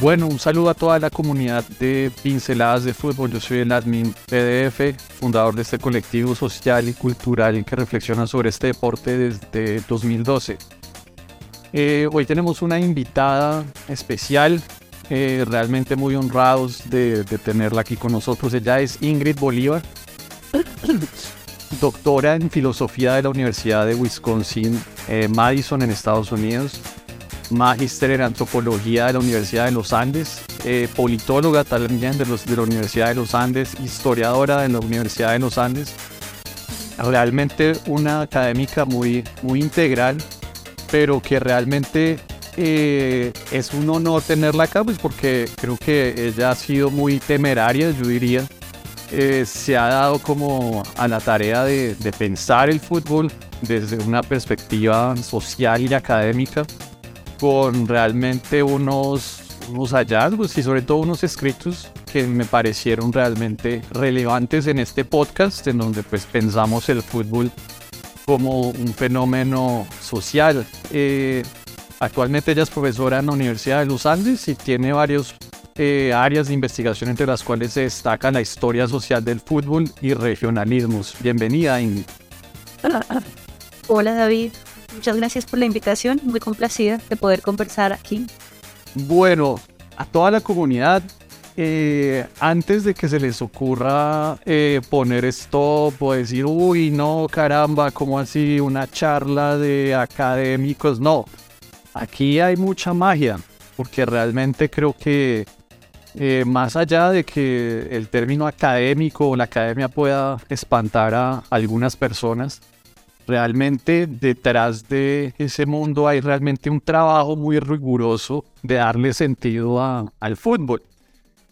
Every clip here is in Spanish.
Bueno, un saludo a toda la comunidad de Pinceladas de Fútbol. Yo soy el admin PDF, fundador de este colectivo social y cultural que reflexiona sobre este deporte desde 2012. Eh, hoy tenemos una invitada especial, eh, realmente muy honrados de, tenerla aquí con nosotros. Ella es Ingrid Bolívar, doctora en filosofía de la Universidad de Wisconsin, eh, Madison en Estados Unidos magíster en antropología de la Universidad de los Andes, eh, politóloga también de, de la Universidad de los Andes, historiadora de la Universidad de los Andes. Realmente una académica muy, muy integral, pero que realmente eh, es un honor tenerla acá, pues porque creo que ella ha sido muy temeraria, yo diría. Eh, se ha dado como a la tarea de, de pensar el fútbol desde una perspectiva social y académica con realmente unos, unos hallazgos y sobre todo unos escritos que me parecieron realmente relevantes en este podcast, en donde pues pensamos el fútbol como un fenómeno social. Eh, actualmente ella es profesora en la Universidad de los Andes y tiene varios eh, áreas de investigación entre las cuales se destaca la historia social del fútbol y regionalismos. Bienvenida, Ingrid. Hola, David. Muchas gracias por la invitación, muy complacida de poder conversar aquí. Bueno, a toda la comunidad, eh, antes de que se les ocurra eh, poner stop o decir, uy, no, caramba, ¿cómo así una charla de académicos? No, aquí hay mucha magia, porque realmente creo que eh, más allá de que el término académico o la academia pueda espantar a algunas personas, Realmente detrás de ese mundo hay realmente un trabajo muy riguroso de darle sentido al fútbol.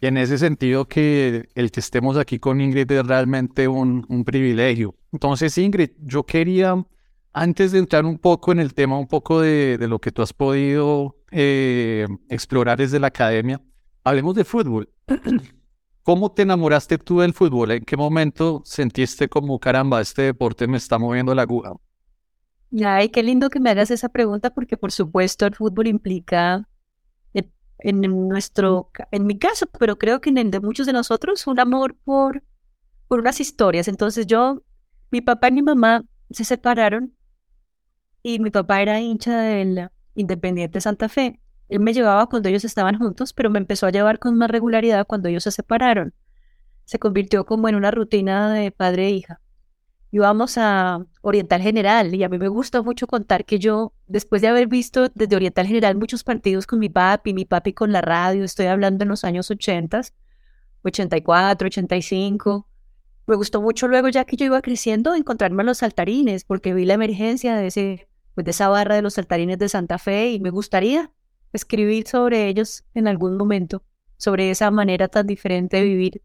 Y en ese sentido que el que estemos aquí con Ingrid es realmente un, privilegio. Entonces Ingrid, yo quería, antes de entrar un poco en el tema, un poco de, lo que tú has podido eh, explorar desde la academia, hablemos de fútbol. ¿Cómo te enamoraste tú del fútbol? ¿En qué momento sentiste como, caramba, este deporte me está moviendo la aguja? Ay, qué lindo que me hagas esa pregunta porque por supuesto el fútbol implica en, nuestro, en mi caso, pero creo que en el de muchos de nosotros, un amor por, por unas historias. Entonces yo, mi papá y mi mamá se separaron y mi papá era hincha del Independiente Santa Fe él me llevaba cuando ellos estaban juntos, pero me empezó a llevar con más regularidad cuando ellos se separaron. Se convirtió como en una rutina de padre e hija. Íbamos a Oriental General y a mí me gustó mucho contar que yo, después de haber visto desde Oriental General muchos partidos con mi papi, mi papi con la radio, estoy hablando en los años 80, 84, 85, me gustó mucho luego ya que yo iba creciendo encontrarme a los saltarines porque vi la emergencia de, ese, pues de esa barra de los saltarines de Santa Fe y me gustaría escribir sobre ellos en algún momento, sobre esa manera tan diferente de vivir,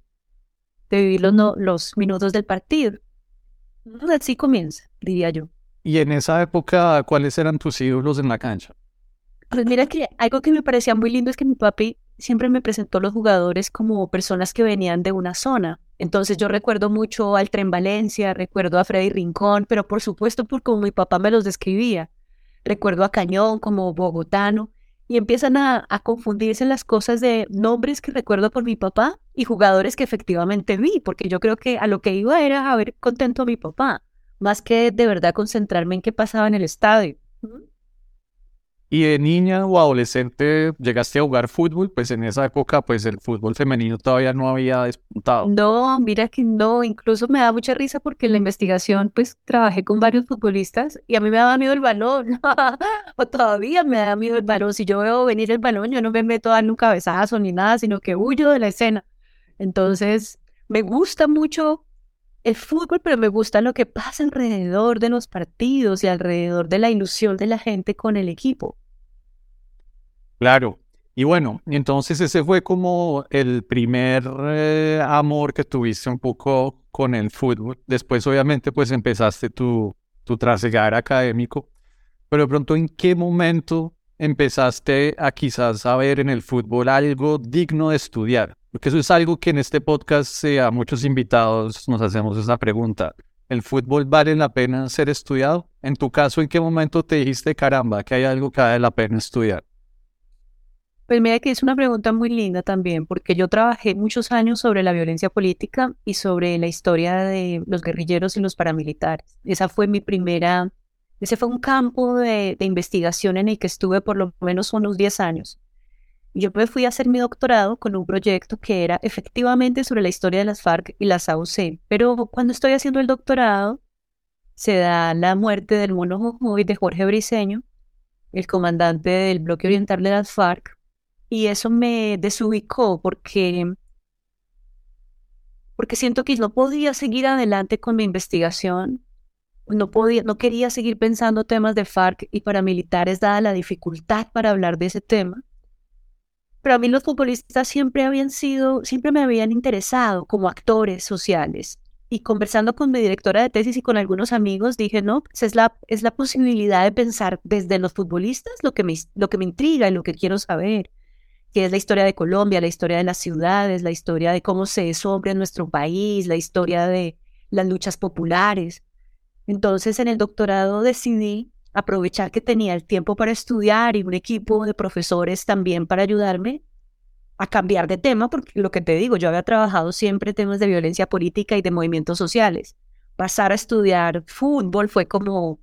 de vivir los, los minutos del partido. Así comienza, diría yo. Y en esa época, ¿cuáles eran tus ídolos en la cancha? Pues mira que algo que me parecía muy lindo es que mi papi siempre me presentó a los jugadores como personas que venían de una zona. Entonces yo recuerdo mucho al Tren Valencia, recuerdo a Freddy Rincón, pero por supuesto por como mi papá me los describía. Recuerdo a Cañón como bogotano y empiezan a, confundirse las cosas de nombres que recuerdo por mi papá y jugadores que efectivamente vi, porque yo creo que a lo que iba era a ver contento a mi papá, más que de verdad concentrarme en qué pasaba en el estadio. ¿Y de niña o adolescente llegaste a jugar fútbol? Pues en esa época, pues el fútbol femenino todavía no había despuntado. No, mira que no, incluso me da mucha risa porque en la investigación, pues trabajé con varios futbolistas y a mí me daba miedo el balón, o todavía me da miedo el balón. Si yo veo venir el balón, yo no me meto a un cabezazo ni nada, sino que huyo de la escena. Entonces, me gusta mucho el fútbol, pero me gusta lo que pasa alrededor de los partidos y alrededor de la ilusión de la gente con el equipo. Claro. Y bueno, entonces ese fue como el primer eh, amor que tuviste un poco con el fútbol. Después obviamente pues empezaste tu, tu trasegar académico. Pero de pronto, ¿en qué momento empezaste a quizás a ver en el fútbol algo digno de estudiar? Porque eso es algo que en este podcast eh, a muchos invitados nos hacemos esa pregunta. ¿El fútbol vale la pena ser estudiado? En tu caso, ¿en qué momento te dijiste, caramba, que hay algo que vale la pena estudiar? Pues mira que es una pregunta muy linda también, porque yo trabajé muchos años sobre la violencia política y sobre la historia de los guerrilleros y los paramilitares. Esa fue mi primera, ese fue un campo de, de investigación en el que estuve por lo menos unos 10 años. Yo me fui a hacer mi doctorado con un proyecto que era efectivamente sobre la historia de las FARC y las AUC, pero cuando estoy haciendo el doctorado se da la muerte del mono Jojoy de Jorge Briceño, el comandante del bloque oriental de las FARC, y eso me desubicó porque porque siento que no podía seguir adelante con mi investigación, no podía, no quería seguir pensando temas de FARC y paramilitares dada la dificultad para hablar de ese tema. Pero a mí los futbolistas siempre habían sido, siempre me habían interesado como actores sociales. Y conversando con mi directora de tesis y con algunos amigos, dije, no, pues es la, es la posibilidad de pensar desde los futbolistas lo que, me, lo que me intriga y lo que quiero saber, que es la historia de Colombia, la historia de las ciudades, la historia de cómo se es en nuestro país, la historia de las luchas populares. Entonces, en el doctorado decidí aprovechar que tenía el tiempo para estudiar y un equipo de profesores también para ayudarme a cambiar de tema, porque lo que te digo, yo había trabajado siempre temas de violencia política y de movimientos sociales. Pasar a estudiar fútbol fue como,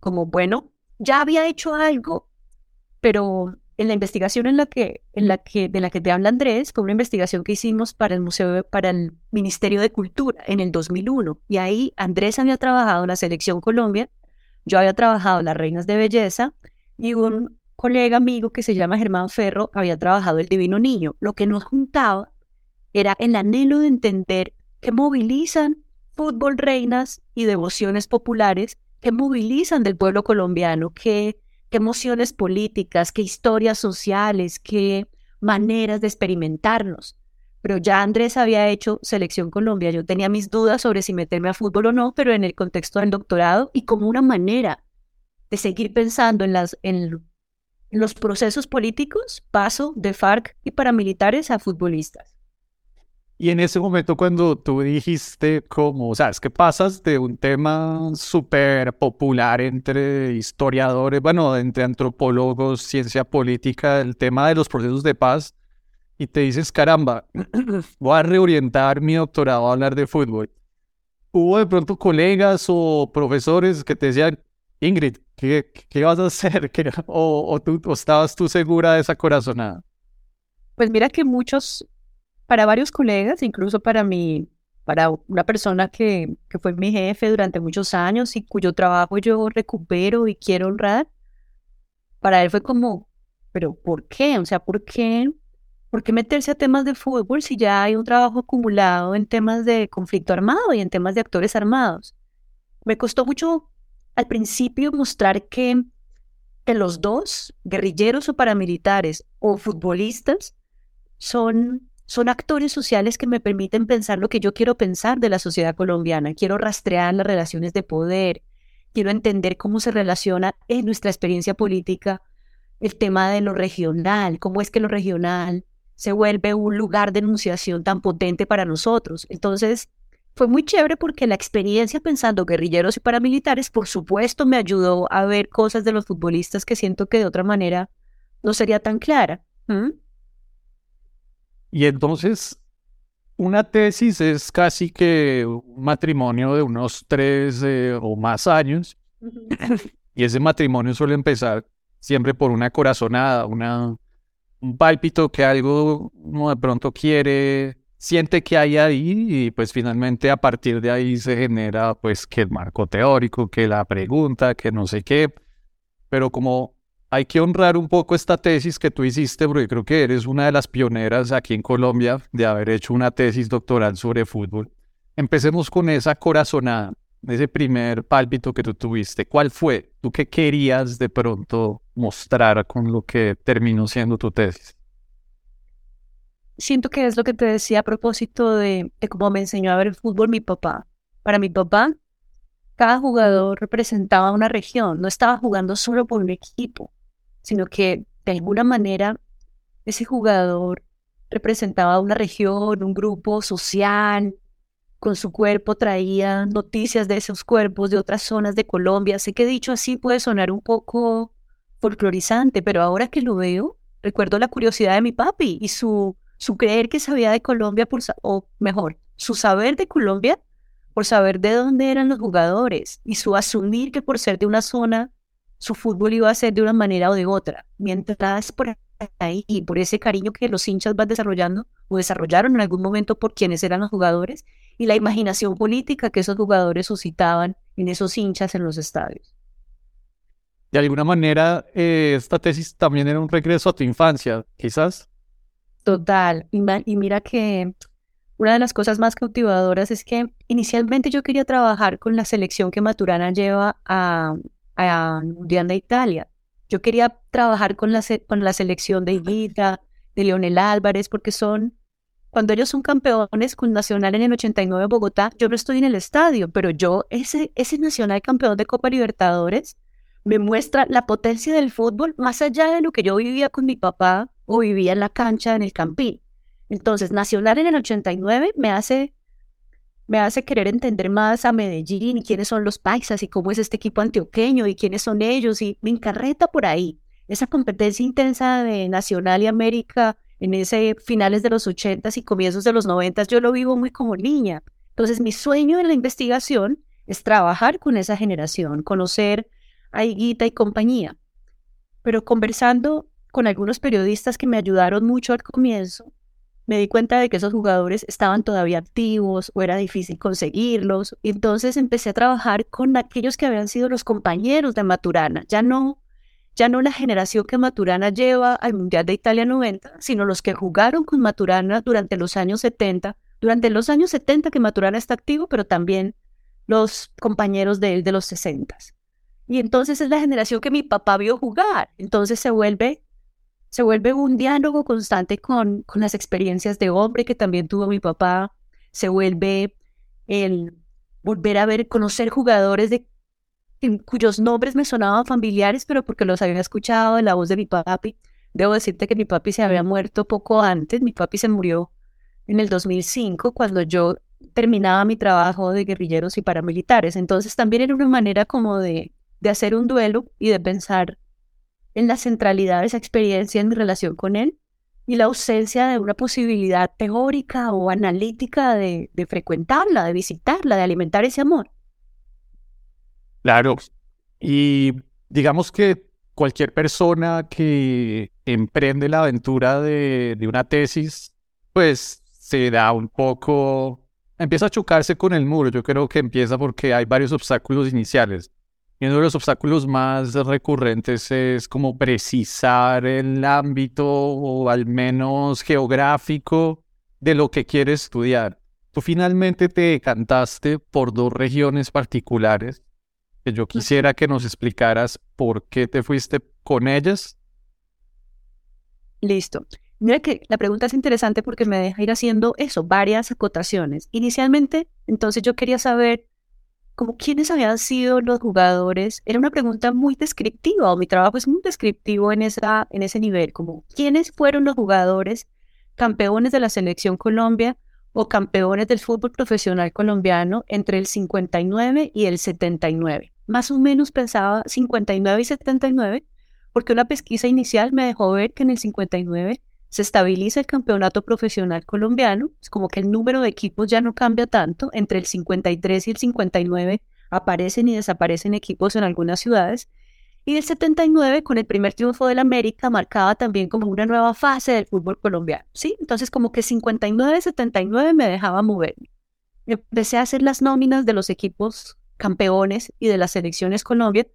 como bueno, ya había hecho algo, pero en la investigación en la que, en la que, de la que te habla Andrés, fue una investigación que hicimos para el Museo, para el Ministerio de Cultura en el 2001. Y ahí Andrés había trabajado la Selección Colombia yo había trabajado las Reinas de Belleza y un colega amigo que se llama Germán Ferro había trabajado el Divino Niño. Lo que nos juntaba era el anhelo de entender qué movilizan fútbol, reinas y devociones populares, que movilizan del pueblo colombiano, qué, qué emociones políticas, qué historias sociales, qué maneras de experimentarnos pero ya Andrés había hecho Selección Colombia. Yo tenía mis dudas sobre si meterme a fútbol o no, pero en el contexto del doctorado y como una manera de seguir pensando en, las, en los procesos políticos, paso de FARC y paramilitares a futbolistas. Y en ese momento cuando tú dijiste como, o sea, es que pasas de un tema súper popular entre historiadores, bueno, entre antropólogos, ciencia política, el tema de los procesos de paz, y te dices, caramba, voy a reorientar mi doctorado a hablar de fútbol. ¿Hubo de pronto colegas o profesores que te decían, Ingrid, ¿qué, qué vas a hacer? o, o, tú, estabas tú segura de esa corazonada? Pues mira que muchos, para varios colegas, incluso para mí, para una persona que, que fue mi jefe durante muchos años y cuyo trabajo yo recupero y quiero honrar, para él fue como, pero ¿por qué? O sea, ¿por qué ¿Por qué meterse a temas de fútbol si ya hay un trabajo acumulado en temas de conflicto armado y en temas de actores armados? Me costó mucho al principio mostrar que, que los dos, guerrilleros o paramilitares o futbolistas, son, son actores sociales que me permiten pensar lo que yo quiero pensar de la sociedad colombiana. Quiero rastrear las relaciones de poder, quiero entender cómo se relaciona en nuestra experiencia política el tema de lo regional, cómo es que lo regional se vuelve un lugar de enunciación tan potente para nosotros. Entonces, fue muy chévere porque la experiencia pensando guerrilleros y paramilitares, por supuesto, me ayudó a ver cosas de los futbolistas que siento que de otra manera no sería tan clara. Y entonces, una tesis es casi que un matrimonio de unos tres eh, o más años. y ese matrimonio suele empezar siempre por una corazonada, una, un pálpito que algo uno de pronto quiere, siente que hay ahí y pues finalmente a partir de ahí se genera pues que el marco teórico, que la pregunta, que no sé qué, pero como hay que honrar un poco esta tesis que tú hiciste, porque creo que eres una de las pioneras aquí en Colombia de haber hecho una tesis doctoral sobre fútbol. empecemos con esa corazonada, ese primer pálpito que tú tuviste. ¿Cuál fue? ¿Tú qué querías de pronto mostrar con lo que terminó siendo tu tesis? Siento que es lo que te decía a propósito de, de cómo me enseñó a ver el fútbol mi papá. Para mi papá, cada jugador representaba una región, no estaba jugando solo por un equipo, sino que de alguna manera ese jugador representaba una región, un grupo social, con su cuerpo traía noticias de esos cuerpos de otras zonas de Colombia. Sé que dicho así puede sonar un poco folclorizante, pero ahora que lo veo, recuerdo la curiosidad de mi papi y su, su creer que sabía de Colombia, por, o mejor, su saber de Colombia por saber de dónde eran los jugadores y su asumir que por ser de una zona, su fútbol iba a ser de una manera o de otra. Mientras por ahí y por ese cariño que los hinchas van desarrollando o desarrollaron en algún momento por quienes eran los jugadores y la imaginación política que esos jugadores suscitaban en esos hinchas en los estadios. De alguna manera, eh, esta tesis también era un regreso a tu infancia, quizás. Total. y mira que una de las cosas más cautivadoras es que inicialmente yo quería trabajar con la selección que Maturana lleva a, a Mundial de Italia. Yo quería trabajar con la, con la selección de Higuita, de Leonel Álvarez, porque son, cuando ellos son campeones con Nacional en el 89 en Bogotá, yo no estoy en el estadio, pero yo, ese, ese Nacional campeón de Copa Libertadores, me muestra la potencia del fútbol más allá de lo que yo vivía con mi papá o vivía en la cancha en el Campín. Entonces, Nacional en el 89 me hace, me hace querer entender más a Medellín y quiénes son los paisas y cómo es este equipo antioqueño y quiénes son ellos y me encarreta por ahí. Esa competencia intensa de Nacional y América en ese finales de los 80 y comienzos de los 90 yo lo vivo muy como niña. Entonces, mi sueño en la investigación es trabajar con esa generación, conocer a Higuita y compañía. Pero conversando con algunos periodistas que me ayudaron mucho al comienzo, me di cuenta de que esos jugadores estaban todavía activos o era difícil conseguirlos. Entonces empecé a trabajar con aquellos que habían sido los compañeros de Maturana, ya no, ya no la generación que Maturana lleva al Mundial de Italia 90, sino los que jugaron con Maturana durante los años 70, durante los años 70 que Maturana está activo, pero también los compañeros de él de los 60. Y entonces es la generación que mi papá vio jugar. Entonces se vuelve se vuelve un diálogo constante con, con las experiencias de hombre que también tuvo mi papá, se vuelve el volver a ver, conocer jugadores de cuyos nombres me sonaban familiares, pero porque los había escuchado en la voz de mi papi. Debo decirte que mi papi se había muerto poco antes, mi papi se murió en el 2005 cuando yo terminaba mi trabajo de guerrilleros y paramilitares. Entonces también era una manera como de, de hacer un duelo y de pensar en la centralidad de esa experiencia en mi relación con él y la ausencia de una posibilidad teórica o analítica de, frecuentarla, de visitarla, de alimentar ese amor. Claro. Y digamos que cualquier persona que emprende la aventura de, de, una tesis, pues se da un poco, empieza a chocarse con el muro. Yo creo que empieza porque hay varios obstáculos iniciales. Y uno de los obstáculos más recurrentes es como precisar el ámbito o al menos geográfico de lo que quieres estudiar. Tú finalmente te decantaste por dos regiones particulares que yo quisiera que nos explicaras por qué te fuiste con ellas. Listo. Mira que la pregunta es interesante porque me deja ir haciendo eso, varias acotaciones. Inicialmente, entonces yo quería saber como quiénes habían sido los jugadores, era una pregunta muy descriptiva, o mi trabajo es muy descriptivo en, esa, en ese nivel, como quiénes fueron los jugadores campeones de la selección Colombia o campeones del fútbol profesional colombiano entre el 59 y el 79. Más o menos pensaba 59 y 79, porque una pesquisa inicial me dejó ver que en el 59 se estabiliza el campeonato profesional colombiano, es como que el número de equipos ya no cambia tanto, entre el 53 y el 59 aparecen y desaparecen equipos en algunas ciudades, y el 79 con el primer triunfo del América marcaba también como una nueva fase del fútbol colombiano, ¿sí? Entonces como que 59-79 me dejaba moverme. Empecé a hacer las nóminas de los equipos campeones y de las selecciones Colombia,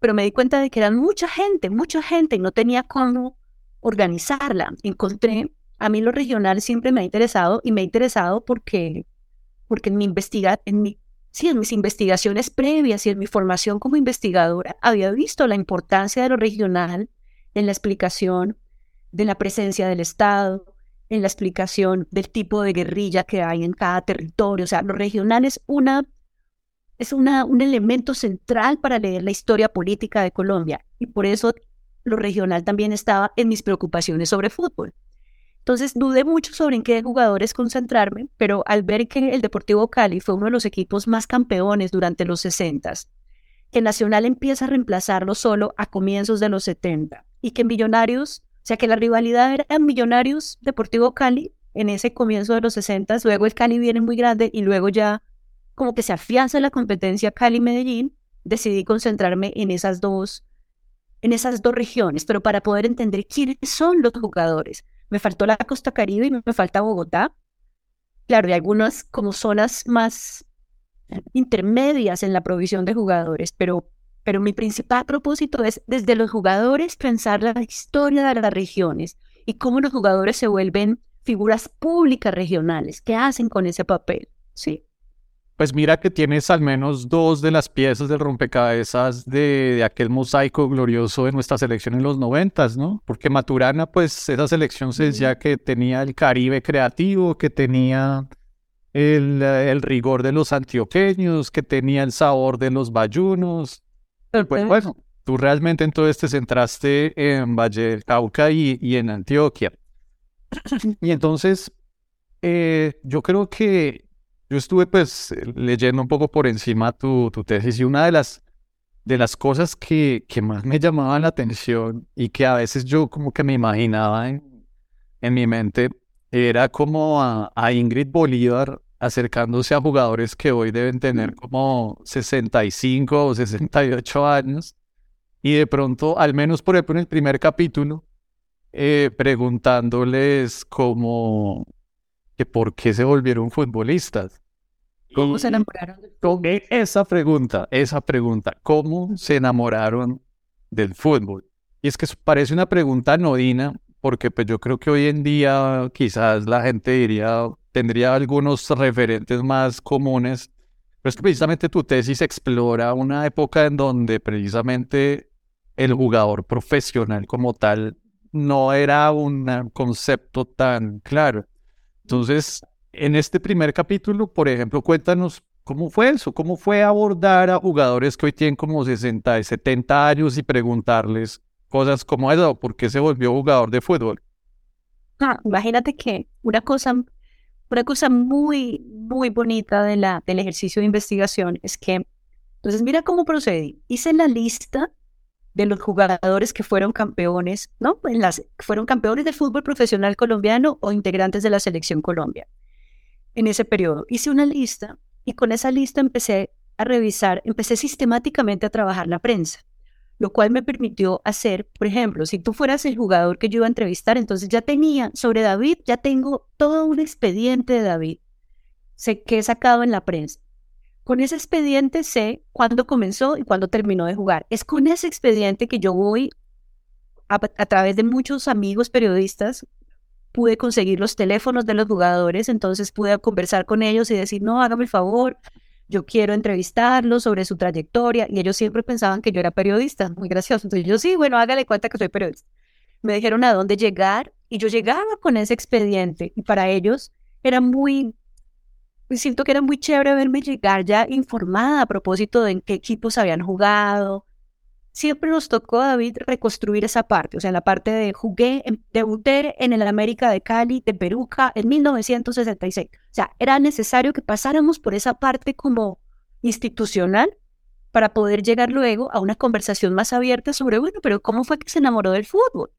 pero me di cuenta de que eran mucha gente, mucha gente y no tenía cómo organizarla. Encontré, a mí lo regional siempre me ha interesado y me ha interesado porque, porque en mi investiga en mi sí, en mis investigaciones previas y en mi formación como investigadora había visto la importancia de lo regional en la explicación de la presencia del Estado, en la explicación del tipo de guerrilla que hay en cada territorio. O sea, lo regional es una es una, un elemento central para leer la historia política de Colombia y por eso lo regional también estaba en mis preocupaciones sobre fútbol. Entonces dudé mucho sobre en qué jugadores concentrarme, pero al ver que el Deportivo Cali fue uno de los equipos más campeones durante los 60, que Nacional empieza a reemplazarlo solo a comienzos de los 70 y que Millonarios, o sea que la rivalidad era Millonarios Deportivo Cali en ese comienzo de los 60, luego el Cali viene muy grande y luego ya como que se afianza la competencia Cali-Medellín, decidí concentrarme en esas dos en esas dos regiones, pero para poder entender quiénes son los jugadores. Me faltó la costa caribe y me falta Bogotá. Claro, hay algunas como zonas más intermedias en la provisión de jugadores, pero, pero mi principal propósito es desde los jugadores pensar la historia de las regiones y cómo los jugadores se vuelven figuras públicas regionales, qué hacen con ese papel, ¿sí? Pues mira que tienes al menos dos de las piezas del rompecabezas de, aquel mosaico glorioso de nuestra selección en los noventas, ¿no? Porque Maturana, pues esa selección se decía que tenía el Caribe creativo, que tenía el, el rigor de los antioqueños, que tenía el sabor de los bayunos. Pues bueno, tú realmente entonces te centraste en Valle del Cauca y, y en Antioquia. y entonces, eh, yo creo que yo estuve pues leyendo un poco por encima tu, tu tesis y una de las, de las cosas que, que más me llamaban la atención y que a veces yo como que me imaginaba en, en mi mente era como a, a, Ingrid Bolívar acercándose a jugadores que hoy deben tener como 65 o 68 años y de pronto, al menos por ejemplo en el primer capítulo, eh, preguntándoles como que por qué se volvieron futbolistas. ¿Cómo se enamoraron? Con esa pregunta, esa pregunta, ¿cómo se enamoraron del fútbol? Y es que parece una pregunta anodina, porque pues yo creo que hoy en día quizás la gente diría, tendría algunos referentes más comunes, pero es que precisamente tu tesis explora una época en donde precisamente el jugador profesional como tal no era un concepto tan claro. Entonces, en este primer capítulo, por ejemplo, cuéntanos cómo fue eso, cómo fue abordar a jugadores que hoy tienen como 60 y 70 años y preguntarles cosas como eso, ¿por qué se volvió jugador de fútbol? Ah, imagínate que una cosa, una cosa muy, muy bonita del ejercicio de investigación es que, entonces mira cómo procedí. Hice la lista de los jugadores que fueron campeones, ¿no? En fueron campeones del fútbol profesional colombiano o integrantes de la selección Colombia. En ese periodo hice una lista y con esa lista empecé a revisar, empecé sistemáticamente a trabajar la prensa, lo cual me permitió hacer, por ejemplo, si tú fueras el jugador que yo iba a entrevistar, entonces ya tenía sobre David, ya tengo todo un expediente de David sé que he sacado en la prensa. Con ese expediente sé cuándo comenzó y cuándo terminó de jugar. Es con ese expediente que yo voy a, través de muchos amigos periodistas pude conseguir los teléfonos de los jugadores, entonces pude conversar con ellos y decir, no, hágame el favor, yo quiero entrevistarlos sobre su trayectoria. Y ellos siempre pensaban que yo era periodista, muy gracioso. Entonces yo sí, bueno, hágale cuenta que soy periodista. Me dijeron a dónde llegar y yo llegaba con ese expediente y para ellos era muy siento que era muy chévere verme llegar ya informada a propósito de en qué equipos habían jugado. Siempre nos tocó, David, reconstruir esa parte, o sea, la parte de jugué, debuté en el América de Cali, de Peruca, en 1966. O sea, era necesario que pasáramos por esa parte como institucional para poder llegar luego a una conversación más abierta sobre, bueno, pero ¿cómo fue que se enamoró del fútbol?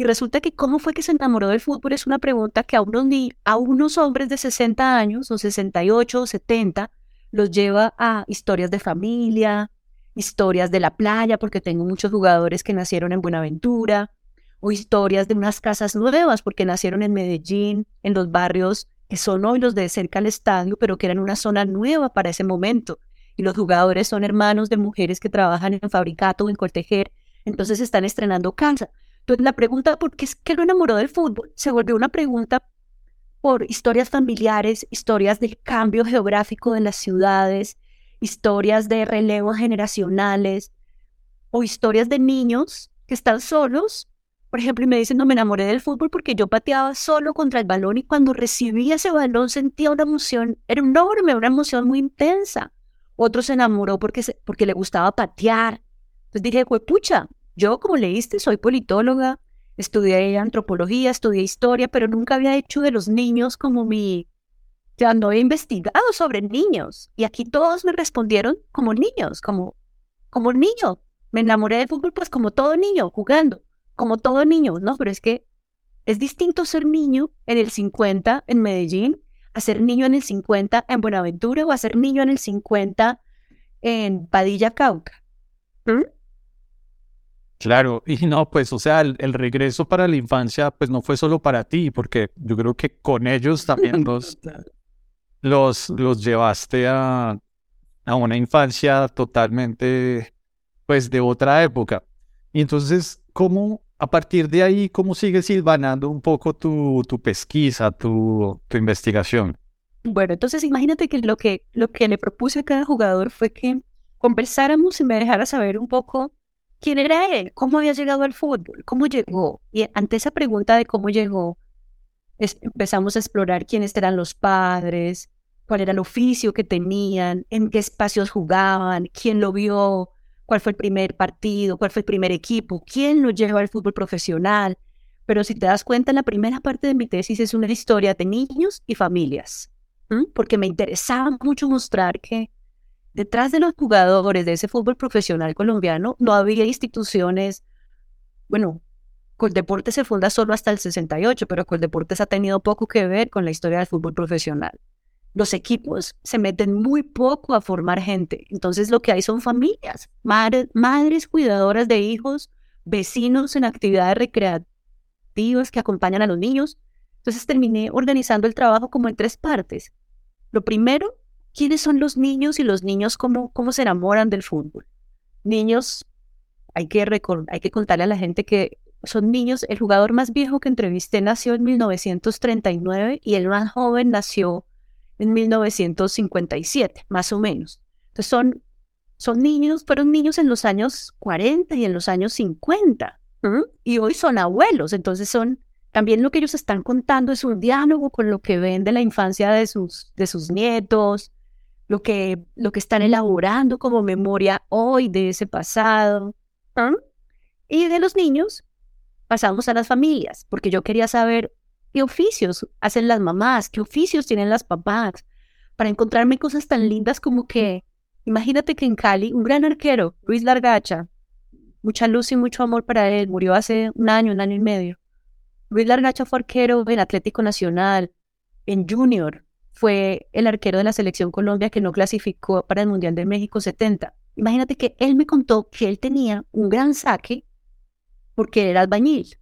Y resulta que cómo fue que se enamoró del fútbol es una pregunta que a unos, a unos hombres de 60 años o 68 o 70 los lleva a historias de familia, historias de la playa, porque tengo muchos jugadores que nacieron en Buenaventura, o historias de unas casas nuevas, porque nacieron en Medellín, en los barrios que son hoy los de cerca al estadio, pero que eran una zona nueva para ese momento. Y los jugadores son hermanos de mujeres que trabajan en fabricato o en cortejer, entonces están estrenando casa. Entonces la pregunta, ¿por qué es que lo enamoró del fútbol? Se volvió una pregunta por historias familiares, historias del cambio geográfico de las ciudades, historias de relevos generacionales o historias de niños que están solos. Por ejemplo, y me dicen, no me enamoré del fútbol porque yo pateaba solo contra el balón y cuando recibía ese balón sentía una emoción enorme, una emoción muy intensa. Otro se enamoró porque, porque le gustaba patear. Entonces dije, pucha, yo como leíste, soy politóloga, estudié antropología, estudié historia, pero nunca había hecho de los niños como mi... Ya no he investigado sobre niños. Y aquí todos me respondieron como niños, como, como niño. Me enamoré del fútbol pues como todo niño, jugando, como todo niño, ¿no? Pero es que es distinto ser niño en el 50 en Medellín a ser niño en el 50 en Buenaventura o a ser niño en el 50 en Padilla Cauca. ¿Mm? Claro, y no, pues, o sea, el, regreso para la infancia, pues no fue solo para ti, porque yo creo que con ellos también los, los, los llevaste a, a una infancia totalmente, pues, de otra época. Y entonces, ¿cómo, a partir de ahí, cómo sigues silvanando un poco tu, tu pesquisa, tu, tu investigación? Bueno, entonces imagínate que lo, que lo que le propuse a cada jugador fue que conversáramos y me dejara saber un poco quién era él, cómo había llegado al fútbol, cómo llegó. Y ante esa pregunta de cómo llegó, empezamos a explorar quiénes eran los padres, cuál era el oficio que tenían, en qué espacios jugaban, quién lo vio, cuál fue el primer partido, cuál fue el primer equipo, quién lo llevó al fútbol profesional. Pero si te das cuenta, la primera parte de mi tesis es una historia de niños y familias, porque me interesaba mucho mostrar que detrás de los jugadores de ese fútbol profesional colombiano no había instituciones, bueno, Coldeportes se funda solo hasta el 68, pero Coldeportes ha tenido poco que ver con la historia del fútbol profesional. Los equipos se meten muy poco a formar gente, entonces lo que hay son familias, madres cuidadoras de hijos, vecinos en actividades recreativas que acompañan a los niños. Entonces terminé organizando el trabajo como en tres partes. Lo primero quiénes son los niños y los niños cómo, cómo se enamoran del fútbol. Niños, hay que, hay que contarle a la gente que son niños, el jugador más viejo que entrevisté nació en 1939 y el más joven nació en 1957, más o menos. Entonces son, son niños, fueron niños en los años 40 y en los años 50 y hoy son abuelos, entonces son también lo que ellos están contando es un diálogo con lo que ven de la infancia de sus, de sus nietos, lo que, lo que están elaborando como memoria hoy de ese pasado. Y de los niños pasamos a las familias, porque yo quería saber qué oficios hacen las mamás, qué oficios tienen las papás, para encontrarme cosas tan lindas como que, imagínate que en Cali, un gran arquero, Luis Largacha, mucha luz y mucho amor para él, murió hace un año, un año y medio. Luis Largacha fue arquero en Atlético Nacional, en Junior, fue el arquero de la selección Colombia que no clasificó para el Mundial de México 70. Imagínate que él me contó que él tenía un gran saque porque era albañil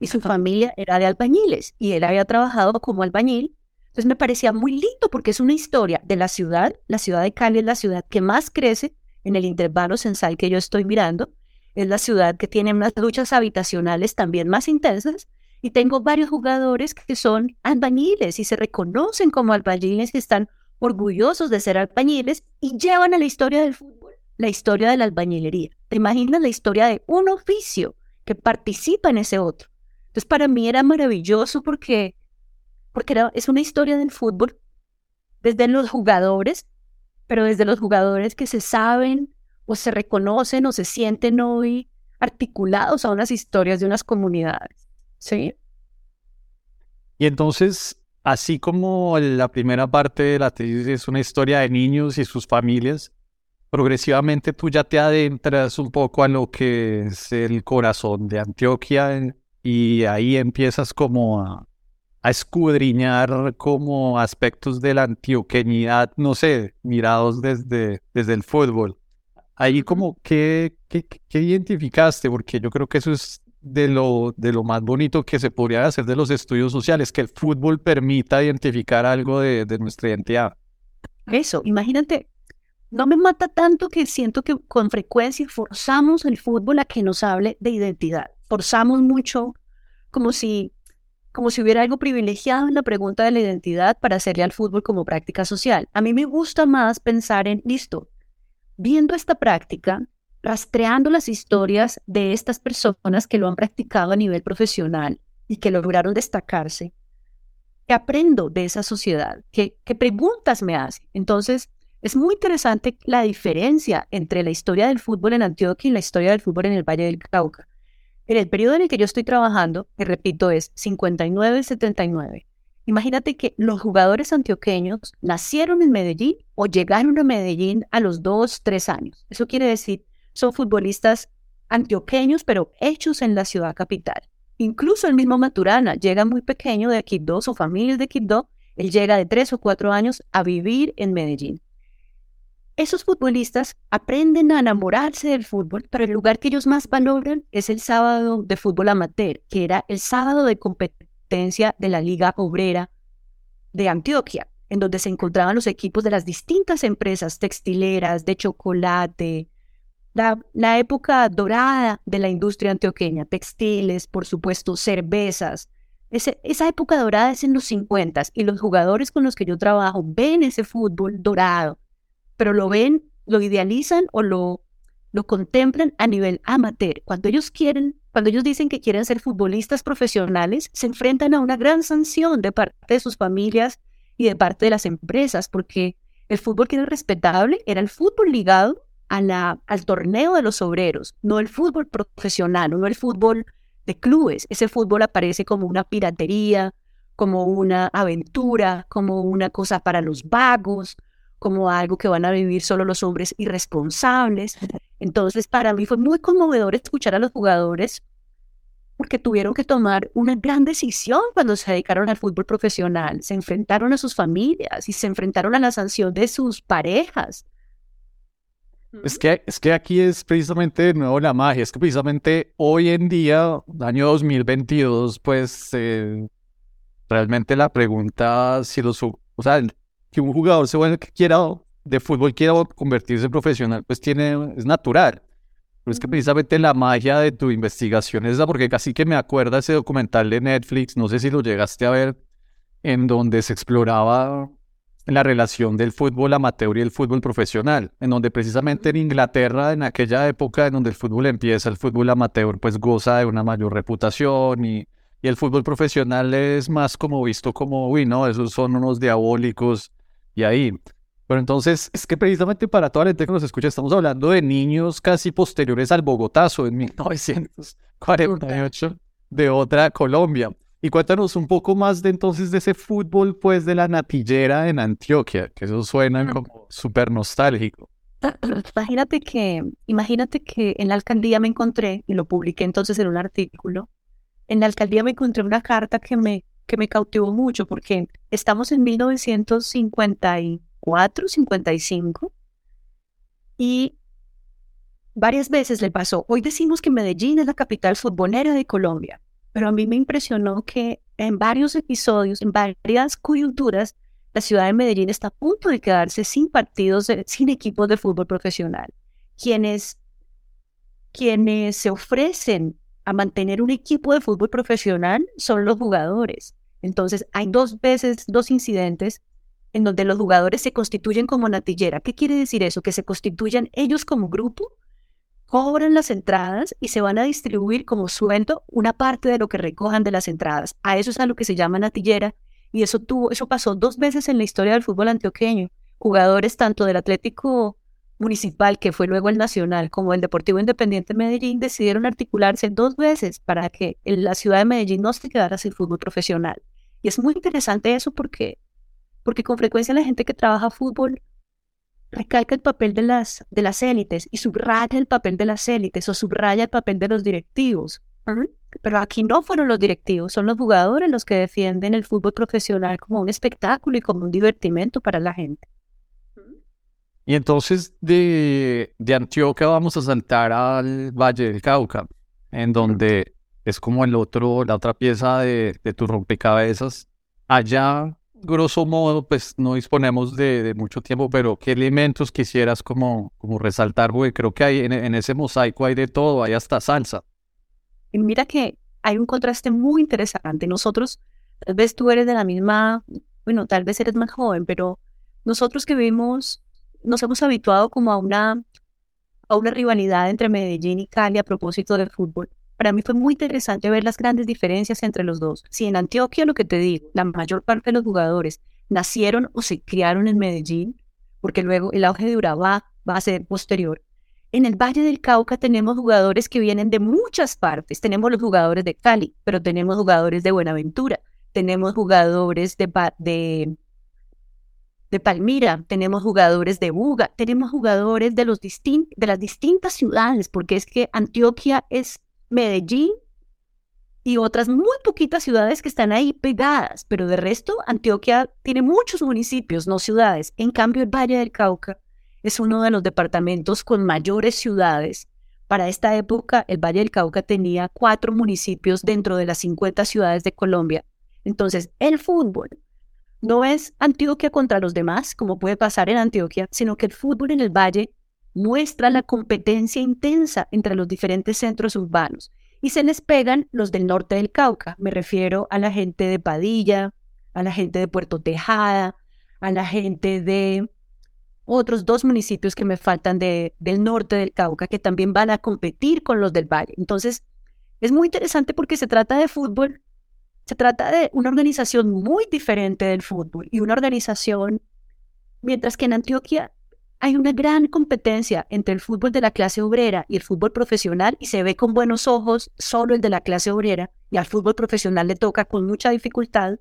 y su familia era de albañiles y él había trabajado como albañil. Entonces me parecía muy lindo porque es una historia de la ciudad. La ciudad de Cali es la ciudad que más crece en el intervalo censal que yo estoy mirando. Es la ciudad que tiene unas luchas habitacionales también más intensas y tengo varios jugadores que son albañiles y se reconocen como albañiles que están orgullosos de ser albañiles y llevan a la historia del fútbol la historia de la albañilería. ¿Te imaginas la historia de un oficio que participa en ese otro? Entonces para mí era maravilloso porque, porque era, es una historia del fútbol desde los jugadores, pero desde los jugadores que se saben o se reconocen o se sienten hoy articulados a unas historias de unas comunidades. Sí. Y entonces, así como la primera parte de la tesis es una historia de niños y sus familias, progresivamente tú ya te adentras un poco a lo que es el corazón de Antioquia y ahí empiezas como a, escudriñar como aspectos de la antioqueñidad, no sé, mirados desde, desde el fútbol. Ahí como, ¿qué, qué, qué identificaste? Porque yo creo que eso es de lo, de lo más bonito que se podría hacer de los estudios sociales, que el fútbol permita identificar algo de, de nuestra identidad. Eso, imagínate, no me mata tanto que siento que con frecuencia forzamos el fútbol a que nos hable de identidad. Forzamos mucho como si como si hubiera algo privilegiado en la pregunta de la identidad para hacerle al fútbol como práctica social. A mí me gusta más pensar en, listo, viendo esta práctica, rastreando las historias de estas personas que lo han practicado a nivel profesional y que lograron destacarse, ¿qué aprendo de esa sociedad? ¿Qué, qué preguntas me hace? Entonces, es muy interesante la diferencia entre la historia del fútbol en Antioquia y la historia del fútbol en el Valle del Cauca. En el periodo en el que yo estoy trabajando, que repito es 59-79, imagínate que los jugadores antioqueños nacieron en Medellín o llegaron a Medellín a los 2, 3 años. Eso quiere decir, son futbolistas antioqueños, pero hechos en la ciudad capital. Incluso el mismo Maturana llega muy pequeño de Quibdó, su familia es de Quibdó, él llega de 3 o 4 años a vivir en Medellín. Esos futbolistas aprenden a enamorarse del fútbol, pero el lugar que ellos más valoran es el sábado de fútbol amateur, que era el sábado de competencia de la Liga Obrera de Antioquia, en donde se encontraban los equipos de las distintas empresas textileras, de chocolate, la, época dorada de la industria antioqueña, textiles, por supuesto, cervezas. esa época dorada es en los 50 y los jugadores con los que yo trabajo ven ese fútbol dorado pero lo ven, lo idealizan o lo, lo contemplan a nivel amateur. Cuando ellos quieren, cuando ellos dicen que quieren ser futbolistas profesionales, se enfrentan a una gran sanción de parte de sus familias y de parte de las empresas, porque el fútbol que era respetable era el fútbol ligado al torneo de los obreros, no el fútbol profesional, no el fútbol de clubes. Ese fútbol aparece como una piratería, como una aventura, como una cosa para los vagos, como algo que van a vivir solo los hombres irresponsables. Entonces, para mí fue muy conmovedor escuchar a los jugadores porque tuvieron que tomar una gran decisión cuando se dedicaron al fútbol profesional. Se enfrentaron a sus familias y se enfrentaron a la sanción de sus parejas. Es que, es que aquí es precisamente de nuevo la magia, es que precisamente hoy en día, año 2022, pues eh, realmente la pregunta si los, o sea, que un jugador se vuelva que quiera de fútbol quiera convertirse en profesional, pues tiene, es natural. Pero es que precisamente la magia de tu investigación es esa, porque casi que me acuerda ese documental de Netflix, no sé si lo llegaste a ver, en donde se exploraba la relación del fútbol amateur y el fútbol profesional, en donde precisamente en Inglaterra, en aquella época en donde el fútbol empieza, el fútbol amateur pues goza de una mayor reputación y, y el fútbol profesional es más como visto como, uy, no, esos son unos diabólicos y ahí. Pero entonces, es que precisamente para toda la gente que nos escucha, estamos hablando de niños casi posteriores al Bogotazo en 1948 de otra Colombia. Y cuéntanos un poco más de entonces de ese fútbol, pues, de la natillera en Antioquia, que eso suena como súper nostálgico. Imagínate que, imagínate que en la alcaldía me encontré, y lo publiqué entonces en un artículo, en la alcaldía me encontré una carta que me que me cautivó mucho porque estamos en 1954, 55 y varias veces le pasó. Hoy decimos que Medellín es la capital futbolera de Colombia, pero a mí me impresionó que en varios episodios, en varias coyunturas, la ciudad de Medellín está a punto de quedarse sin partidos, sin equipos de fútbol profesional. Quienes, quienes se ofrecen a mantener un equipo de fútbol profesional son los jugadores. Entonces, hay dos veces, dos incidentes en donde los jugadores se constituyen como natillera. ¿Qué quiere decir eso? Que se constituyan ellos como grupo, cobran las entradas y se van a distribuir como sueldo una parte de lo que recojan de las entradas. A eso es a lo que se llama natillera y eso tuvo, eso pasó dos veces en la historia del fútbol antioqueño. Jugadores tanto del Atlético municipal, que fue luego el nacional, como el Deportivo Independiente Medellín, decidieron articularse dos veces para que la ciudad de Medellín no se quedara sin fútbol profesional. Y es muy interesante eso porque, porque con frecuencia la gente que trabaja fútbol recalca el papel de las, de las élites y subraya el papel de las élites o subraya el papel de los directivos. Pero aquí no fueron los directivos, son los jugadores los que defienden el fútbol profesional como un espectáculo y como un divertimento para la gente. Y entonces de, de Antioquia vamos a saltar al Valle del Cauca, en donde es como el otro, la otra pieza de, de tu rompecabezas. Allá, grosso modo, pues no disponemos de, mucho tiempo, pero ¿qué elementos quisieras como, como resaltar? Porque creo que hay, en, ese mosaico hay de todo, hay hasta salsa. Y mira que hay un contraste muy interesante. Nosotros, tal vez tú eres de la misma, bueno, tal vez eres más joven, pero nosotros que vivimos, nos hemos habituado como a una, a una rivalidad entre Medellín y Cali a propósito del fútbol. Para mí fue muy interesante ver las grandes diferencias entre los dos. Si en Antioquia, lo que te digo, la mayor parte de los jugadores nacieron o se criaron en Medellín, porque luego el auge de Urabá va a ser posterior. En el Valle del Cauca tenemos jugadores que vienen de muchas partes. Tenemos los jugadores de Cali, pero tenemos jugadores de Buenaventura, tenemos jugadores de, de, de Palmira, tenemos jugadores de Buga, tenemos jugadores de, los de las distintas ciudades, porque es que Antioquia es Medellín y otras muy poquitas ciudades que están ahí pegadas, pero de resto Antioquia tiene muchos municipios, no ciudades. En cambio, el Valle del Cauca es uno de los departamentos con mayores ciudades. Para esta época, el Valle del Cauca tenía cuatro municipios dentro de las 50 ciudades de Colombia. Entonces, el fútbol no es Antioquia contra los demás, como puede pasar en Antioquia, sino que el fútbol en el Valle muestra la competencia intensa entre los diferentes centros urbanos y se les pegan los del norte del Cauca. Me refiero a la gente de Padilla, a la gente de Puerto Tejada, a la gente de otros dos municipios que me faltan de, del norte del Cauca que también van a competir con los del Valle. Entonces, es muy interesante porque se trata de fútbol, se trata de una organización muy diferente del fútbol y una organización, mientras que en Antioquia hay una gran competencia entre el fútbol de la clase obrera y el fútbol profesional y se ve con buenos ojos solo el de la clase obrera y al fútbol profesional le toca con mucha dificultad.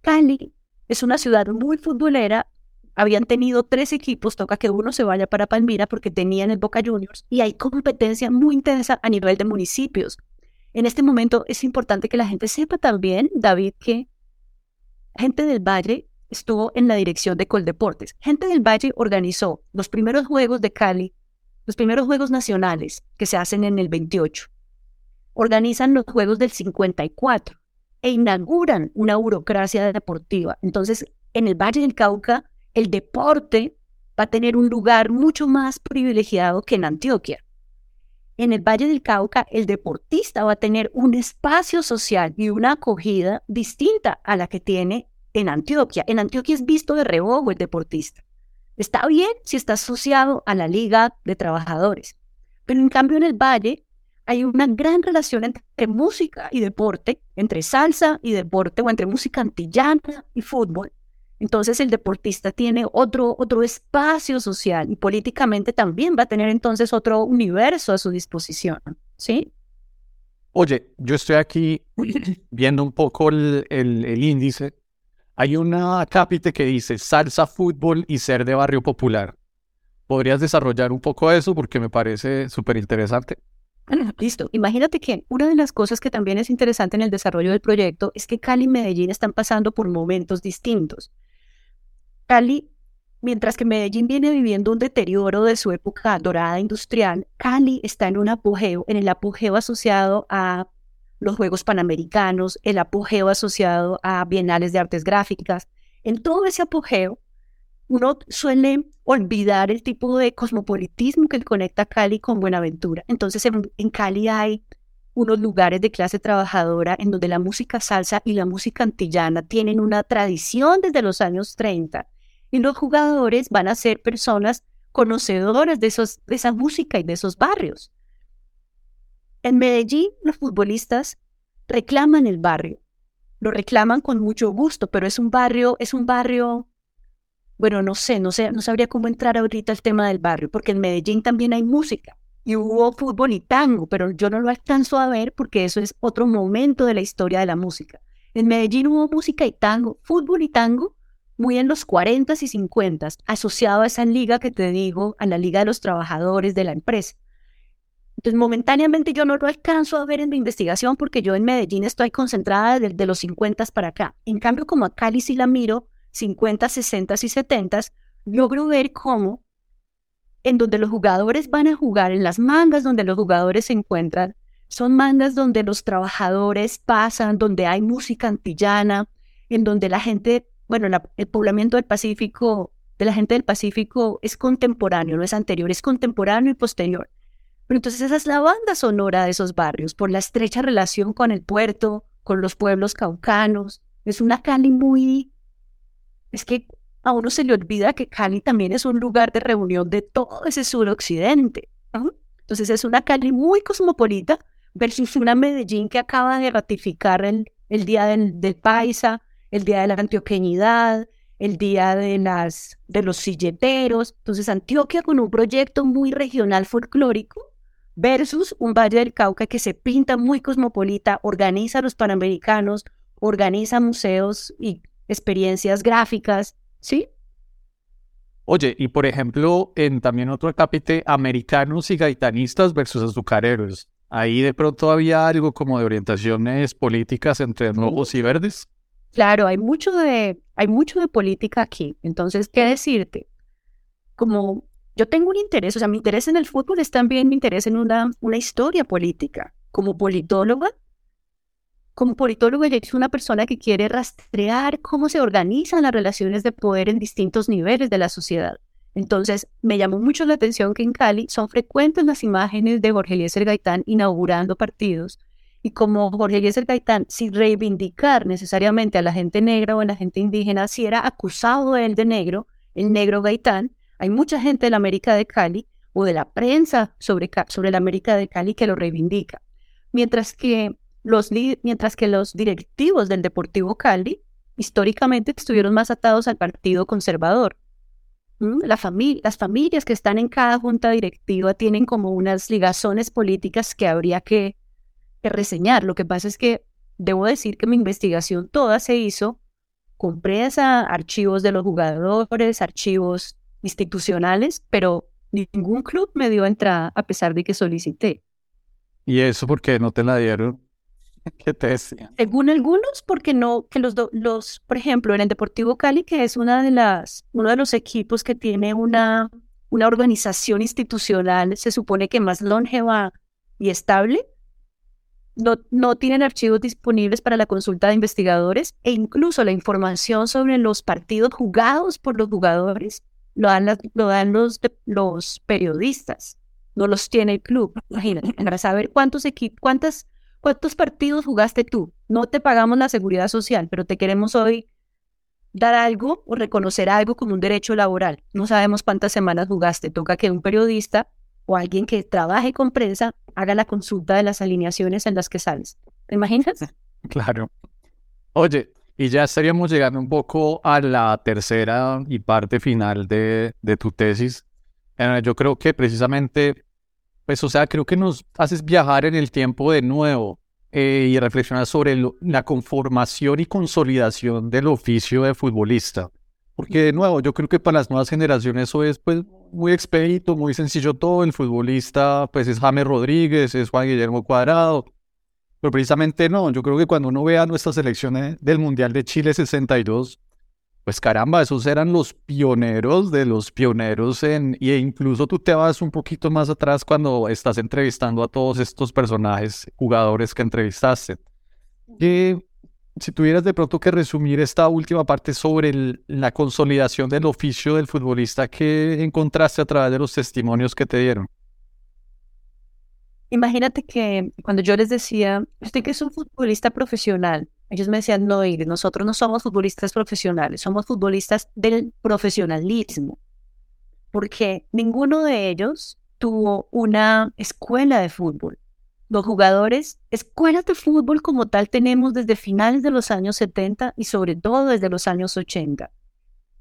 Cali es una ciudad muy futbolera. Habían tenido tres equipos, toca que uno se vaya para Palmira porque tenían el Boca Juniors y hay competencia muy intensa a nivel de municipios. En este momento es importante que la gente sepa también, David, que gente del Valle estuvo en la dirección de Coldeportes. Gente del Valle organizó los primeros Juegos de Cali, los primeros Juegos Nacionales que se hacen en el 28. Organizan los Juegos del 54 e inauguran una burocracia deportiva. Entonces, en el Valle del Cauca, el deporte va a tener un lugar mucho más privilegiado que en Antioquia. En el Valle del Cauca, el deportista va a tener un espacio social y una acogida distinta a la que tiene en Antioquia. En Antioquia es visto de reojo el deportista. Está bien si está asociado a la Liga de Trabajadores, pero en cambio en el Valle hay una gran relación entre música y deporte, entre salsa y deporte, o entre música antillana y fútbol. Entonces el deportista tiene otro, otro espacio social y políticamente también va a tener entonces otro universo a su disposición, ¿sí? Oye, yo estoy aquí viendo un poco el, el índice hay una cápite que dice salsa, fútbol y ser de barrio popular. ¿Podrías desarrollar un poco eso? Porque me parece súper interesante. Listo. Imagínate que una de las cosas que también es interesante en el desarrollo del proyecto es que Cali y Medellín están pasando por momentos distintos. Cali, mientras que Medellín viene viviendo un deterioro de su época dorada industrial, Cali está en un apogeo, en el apogeo asociado a los Juegos Panamericanos, el apogeo asociado a bienales de artes gráficas. En todo ese apogeo, uno suele olvidar el tipo de cosmopolitismo que conecta Cali con Buenaventura. Entonces, en, Cali hay unos lugares de clase trabajadora en donde la música salsa y la música antillana tienen una tradición desde los años 30 y los jugadores van a ser personas conocedoras de, esos, de esa música y de esos barrios. En Medellín, los futbolistas reclaman el barrio. Lo reclaman con mucho gusto, pero es un barrio, es un barrio, bueno, no sé, no sé, no sabría cómo entrar ahorita al tema del barrio, porque en Medellín también hay música y hubo fútbol y tango, pero yo no lo alcanzo a ver porque eso es otro momento de la historia de la música. En Medellín hubo música y tango, fútbol y tango, muy en los 40 y 50, asociado a esa liga que te digo, a la Liga de los Trabajadores de la empresa. Entonces, momentáneamente yo no lo alcanzo a ver en mi investigación porque yo en Medellín estoy concentrada desde los 50 para acá. En cambio, como a Cali sí la miro, 50, 60 y 70, logro ver cómo en donde los jugadores van a jugar, en las mangas donde los jugadores se encuentran, son mangas donde los trabajadores pasan, donde hay música antillana, en donde la gente, bueno, el poblamiento del Pacífico, de la gente del Pacífico es contemporáneo, no es anterior, es contemporáneo y posterior Pero entonces esa es la banda sonora de esos barrios, por la estrecha relación con el puerto, con los pueblos caucanos. Es una Cali muy... Es que a uno se le olvida que Cali también es un lugar de reunión de todo ese suroccidente. Entonces es una Cali muy cosmopolita versus una Medellín que acaba de ratificar el, el Día del, del, Paisa, el Día de la Antioqueñidad, el Día de, las, de los Silleteros. Entonces Antioquia con un proyecto muy regional folclórico versus un Valle del Cauca que se pinta muy cosmopolita, organiza los Panamericanos, organiza museos y experiencias gráficas, ¿sí? Oye, y por ejemplo, en también otro capítulo, americanos y gaitanistas versus azucareros. Ahí de pronto había algo como de orientaciones políticas entre rojos y verdes. Claro, hay mucho de, hay mucho de política aquí. Entonces, ¿qué decirte? Como yo tengo un interés, o sea, mi interés en el fútbol es también mi interés en una, una historia política. Como politóloga, como politóloga, yo soy una persona que quiere rastrear cómo se organizan las relaciones de poder en distintos niveles de la sociedad. Entonces, me llamó mucho la atención que en Cali son frecuentes las imágenes de Jorge Eliezer Gaitán inaugurando partidos. Y como Jorge Eliezer Gaitán, sin reivindicar necesariamente a la gente negra o a la gente indígena, si era acusado él de negro, el negro Gaitán, hay mucha gente de la América de Cali o de la prensa sobre, sobre la América de Cali que lo reivindica. Mientras que los, mientras que los directivos del Deportivo Cali históricamente estuvieron más atados al Partido Conservador. La las familias que están en cada junta directiva tienen como unas ligazones políticas que habría que, reseñar. Lo que pasa es que debo decir que mi investigación toda se hizo con prensa, archivos de los jugadores, archivos institucionales, pero ningún club me dio entrada a pesar de que solicité. ¿Y eso por qué no te la dieron? ¿Qué te decían? Según algunos, porque no, que los, los, por ejemplo, en el Deportivo Cali, que es una de las, uno de los equipos que tiene una, una organización institucional, se supone que más longeva y estable, no, no tienen archivos disponibles para la consulta de investigadores e incluso la información sobre los partidos jugados por los jugadores lo dan, lo dan los, los periodistas, no los tiene el club. Imagínate, para saber cuántos cuántas ¿Cuántos partidos jugaste tú? No te pagamos la seguridad social, pero te queremos hoy dar algo o reconocer algo como un derecho laboral. No sabemos cuántas semanas jugaste. Toca que un periodista o alguien que trabaje con prensa haga la consulta de las alineaciones en las que sales. ¿Te imaginas? Claro. Oye, y ya estaríamos llegando un poco a la tercera y parte final de, de tu tesis. Eh, yo creo que precisamente pues, o sea, creo que nos haces viajar en el tiempo de nuevo eh, y reflexionar sobre la conformación y consolidación del oficio de futbolista. Porque, de nuevo, yo creo que para las nuevas generaciones eso es pues, muy expedito, muy sencillo todo. El futbolista, pues, es James Rodríguez, es Juan Guillermo Cuadrado. Pero precisamente no, yo creo que cuando uno vea nuestras selecciones del Mundial de Chile 62, pues caramba, esos eran los pioneros de los pioneros en, y incluso tú te vas un poquito más atrás cuando estás entrevistando a todos estos personajes, jugadores que entrevistaste. Que si tuvieras de pronto que resumir esta última parte sobre la consolidación del oficio del futbolista, ¿qué encontraste a través de los testimonios que te dieron? Imagínate que cuando yo les decía, usted que es un futbolista profesional, ellos me decían, no, nosotros no somos futbolistas profesionales, somos futbolistas del profesionalismo, porque ninguno de ellos tuvo una escuela de fútbol. Los jugadores, escuelas de fútbol como tal tenemos desde finales de los años 70 y sobre todo desde los años 80.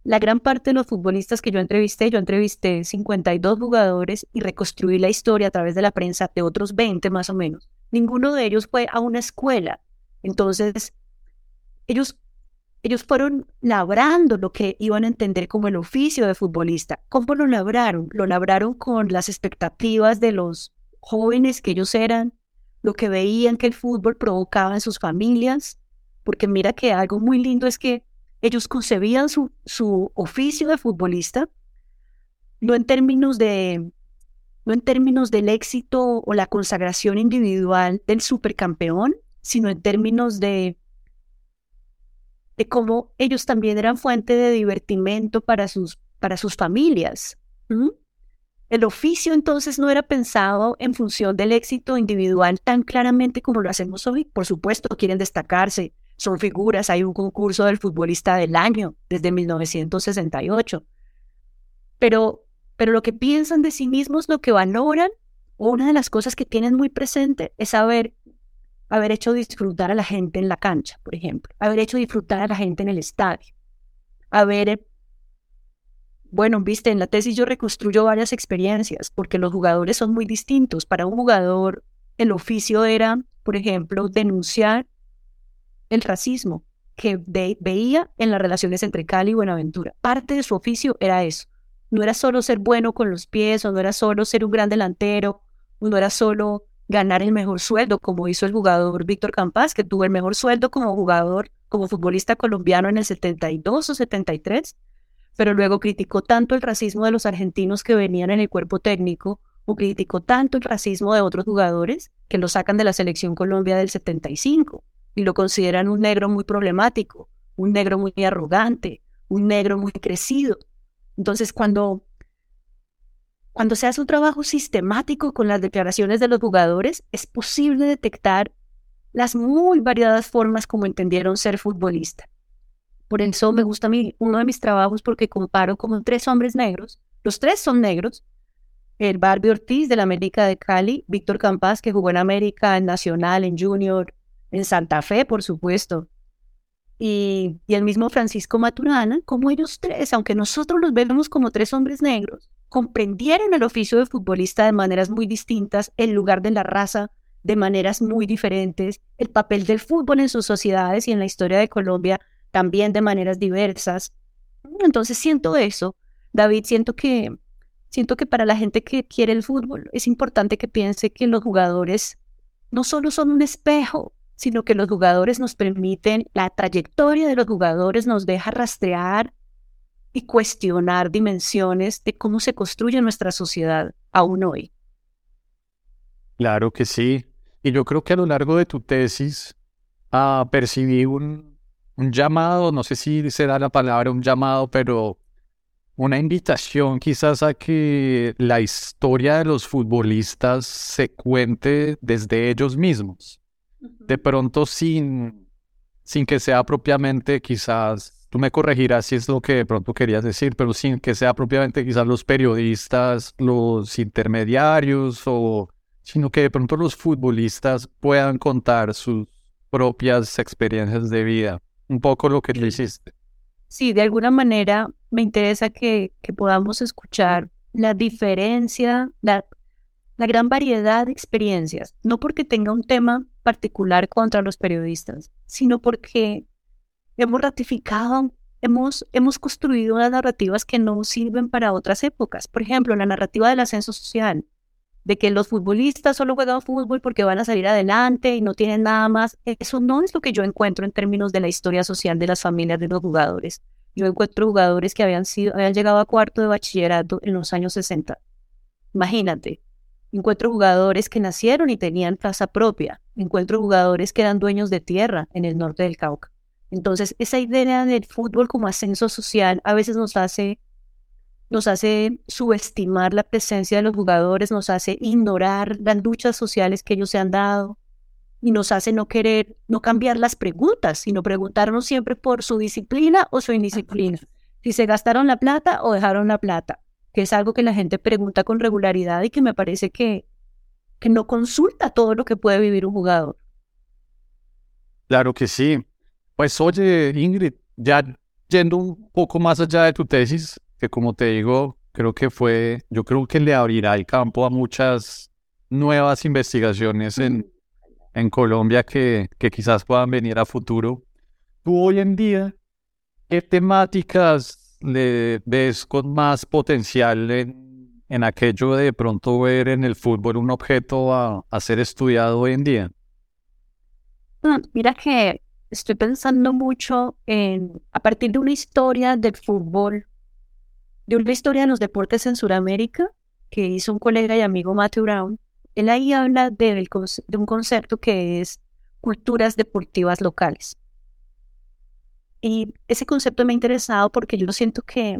La gran parte de los futbolistas que yo entrevisté, yo entrevisté 52 jugadores y reconstruí la historia a través de la prensa de otros 20 más o menos. Ninguno de ellos fue a una escuela entonces, ellos, ellos fueron labrando lo que iban a entender como el oficio de futbolista. ¿Cómo lo labraron? Lo labraron con las expectativas de los jóvenes que ellos eran, lo que veían que el fútbol provocaba en sus familias, porque mira que algo muy lindo es que ellos concebían su, su oficio de futbolista no en términos de no en términos del éxito o la consagración individual del supercampeón, sino en términos de, de cómo ellos también eran fuente de divertimento para sus, para sus familias. El oficio entonces no era pensado en función del éxito individual tan claramente como lo hacemos hoy. Por supuesto, quieren destacarse, son figuras, hay un concurso del futbolista del año desde 1968. Pero, pero lo que piensan de sí mismos, lo que valoran, una de las cosas que tienen muy presente es haber, haber hecho disfrutar a la gente en la cancha, por ejemplo, haber hecho disfrutar a la gente en el estadio, haber bueno, viste, en la tesis yo reconstruyo varias experiencias porque los jugadores son muy distintos. Para un jugador, el oficio era, por ejemplo, denunciar el racismo que veía en las relaciones entre Cali y Buenaventura. Parte de su oficio era eso. No era solo ser bueno con los pies, o no era solo ser un gran delantero, o no era solo ganar el mejor sueldo, como hizo el jugador Víctor Campas, que tuvo el mejor sueldo como jugador, como futbolista colombiano en el 72 o 73, pero luego criticó tanto el racismo de los argentinos que venían en el cuerpo técnico, o criticó tanto el racismo de otros jugadores que lo sacan de la selección Colombia del 75 y lo consideran un negro muy problemático, un negro muy arrogante, un negro muy crecido. Entonces, cuando, cuando se hace un trabajo sistemático con las declaraciones de los jugadores, es posible detectar las muy variadas formas como entendieron ser futbolista. Por eso me gusta mí uno de mis trabajos porque comparo como tres hombres negros. Los tres son negros. El Barbie Ortiz de la América de Cali, Víctor Campas que jugó en América, en Nacional, en Junior, en Santa Fe, por supuesto. Y, y el mismo Francisco Maturana, como ellos tres, aunque nosotros los vemos como tres hombres negros, comprendieron el oficio de futbolista de maneras muy distintas, el lugar de la raza de maneras muy diferentes, el papel del fútbol en sus sociedades y en la historia de Colombia también de maneras diversas. Entonces siento eso, David, siento que siento que para la gente que quiere el fútbol es importante que piense que los jugadores no solo son un espejo, sino que los jugadores nos permiten, la trayectoria de los jugadores nos deja rastrear y cuestionar dimensiones de cómo se construye nuestra sociedad aún hoy. Claro que sí. Y yo creo que a lo largo de tu tesis ah, percibí un, un llamado, no sé si será la palabra un llamado, pero una invitación quizás a que la historia de los futbolistas se cuente desde ellos mismos. De pronto sin, sin que sea propiamente quizás, tú me corregirás si es lo que de pronto querías decir, pero sin que sea propiamente quizás los periodistas, los intermediarios, o, sino que de pronto los futbolistas puedan contar sus propias experiencias de vida. Un poco lo que tú hiciste. Sí, de alguna manera me interesa que, que podamos escuchar la diferencia, la, la gran variedad de experiencias, no porque tenga un tema particular contra los periodistas, sino porque hemos ratificado, hemos, hemos construido unas narrativas que no sirven para otras épocas. Por ejemplo, la narrativa del ascenso social de que los futbolistas solo juegan fútbol porque van a salir adelante y no tienen nada más. Eso no es lo que yo encuentro en términos de la historia social de las familias de los jugadores. Yo encuentro jugadores que habían, sido, habían llegado a cuarto de bachillerato en los años 60. Imagínate, encuentro jugadores que nacieron y tenían casa propia. Encuentro jugadores que eran dueños de tierra en el norte del Cauca. Entonces, esa idea del fútbol como ascenso social a veces nos hace nos hace subestimar la presencia de los jugadores, nos hace ignorar las luchas sociales que ellos se han dado y nos hace no querer, no cambiar las preguntas, sino preguntarnos siempre por su disciplina o su indisciplina, si se gastaron la plata o dejaron la plata, que es algo que la gente pregunta con regularidad y que me parece que, que no consulta todo lo que puede vivir un jugador. Claro que sí. Pues oye, Ingrid, ya yendo un poco más allá de tu tesis, que como te digo, creo que fue, yo creo que le abrirá el campo a muchas nuevas investigaciones en, en Colombia que, que quizás puedan venir a futuro. Tú hoy en día, ¿qué temáticas le ves con más potencial en, en aquello de pronto ver en el fútbol un objeto a, a ser estudiado hoy en día? Mira que estoy pensando mucho en, a partir de una historia del fútbol de una historia de los deportes en Sudamérica que hizo un colega y amigo Matthew Brown. Él ahí habla de, de un concepto que es culturas deportivas locales. Y ese concepto me ha interesado porque yo siento que